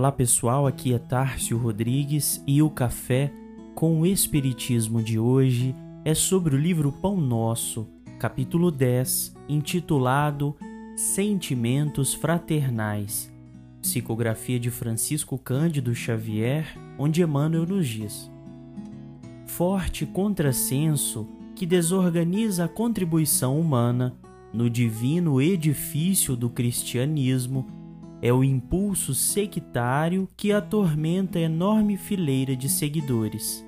Olá pessoal, aqui é Tárcio Rodrigues e o café com o Espiritismo de hoje é sobre o livro Pão Nosso, capítulo 10, intitulado Sentimentos Fraternais, psicografia de Francisco Cândido Xavier, onde Emmanuel nos diz: Forte contrassenso que desorganiza a contribuição humana no divino edifício do cristianismo é o impulso sectário que atormenta a enorme fileira de seguidores.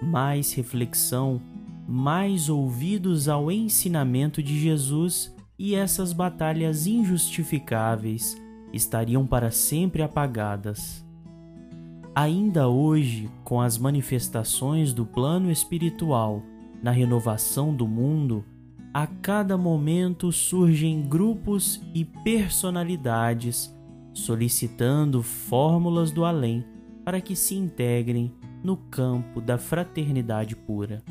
Mais reflexão, mais ouvidos ao ensinamento de Jesus e essas batalhas injustificáveis estariam para sempre apagadas. Ainda hoje, com as manifestações do plano espiritual na renovação do mundo, a cada momento surgem grupos e personalidades solicitando fórmulas do além para que se integrem no campo da fraternidade pura.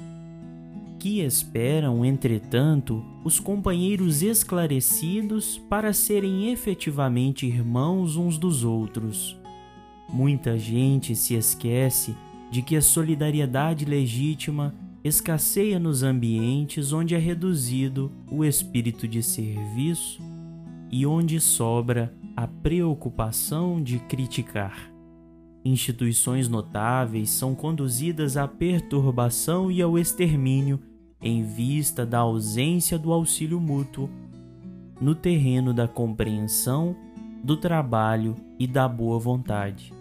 Que esperam, entretanto, os companheiros esclarecidos para serem efetivamente irmãos uns dos outros. Muita gente se esquece de que a solidariedade legítima escasseia nos ambientes onde é reduzido o espírito de serviço e onde sobra a preocupação de criticar. Instituições notáveis são conduzidas à perturbação e ao extermínio em vista da ausência do auxílio mútuo no terreno da compreensão, do trabalho e da boa vontade.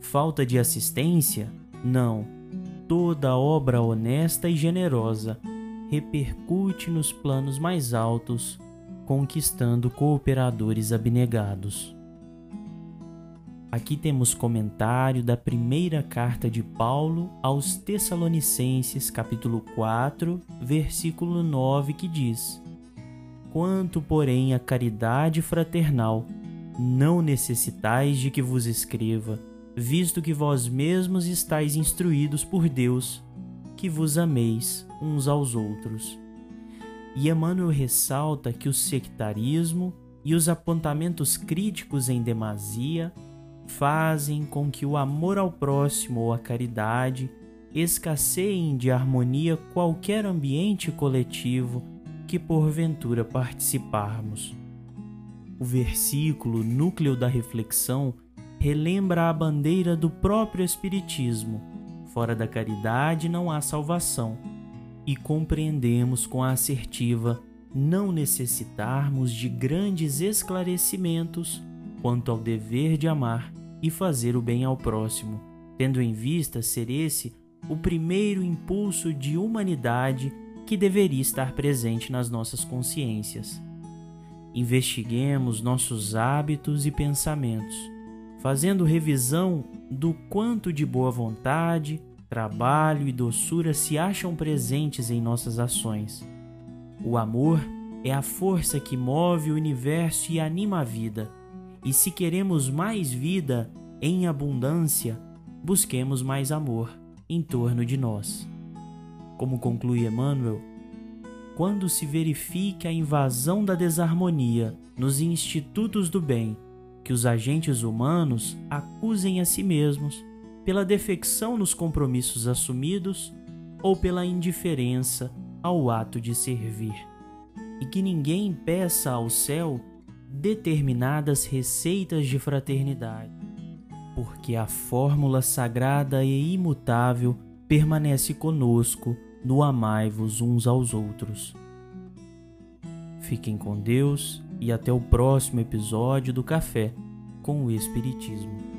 Falta de assistência? Não toda obra honesta e generosa repercute nos planos mais altos, conquistando cooperadores abnegados. Aqui temos comentário da primeira carta de Paulo aos Tessalonicenses, capítulo 4, versículo 9, que diz: Quanto, porém, a caridade fraternal, não necessitais de que vos escreva, visto que vós mesmos estáis instruídos por Deus, que vos ameis uns aos outros. E Emmanuel ressalta que o sectarismo e os apontamentos críticos em demasia fazem com que o amor ao próximo ou a caridade escasseiem de harmonia qualquer ambiente coletivo que porventura participarmos. O versículo núcleo da reflexão relembra a bandeira do próprio Espiritismo: fora da caridade não há salvação. E compreendemos com a assertiva não necessitarmos de grandes esclarecimentos quanto ao dever de amar e fazer o bem ao próximo, tendo em vista ser esse o primeiro impulso de humanidade que deveria estar presente nas nossas consciências. Investiguemos nossos hábitos e pensamentos fazendo revisão do quanto de boa vontade, trabalho e doçura se acham presentes em nossas ações. O amor é a força que move o universo e anima a vida. E se queremos mais vida em abundância, busquemos mais amor em torno de nós. Como conclui Emmanuel, quando se verifique a invasão da desarmonia nos institutos do bem, que os agentes humanos acusem a si mesmos pela defecção nos compromissos assumidos ou pela indiferença ao ato de servir, e que ninguém peça ao céu determinadas receitas de fraternidade, porque a fórmula sagrada e imutável permanece conosco no amai-vos uns aos outros. Fiquem com Deus e até o próximo episódio do Café com o Espiritismo.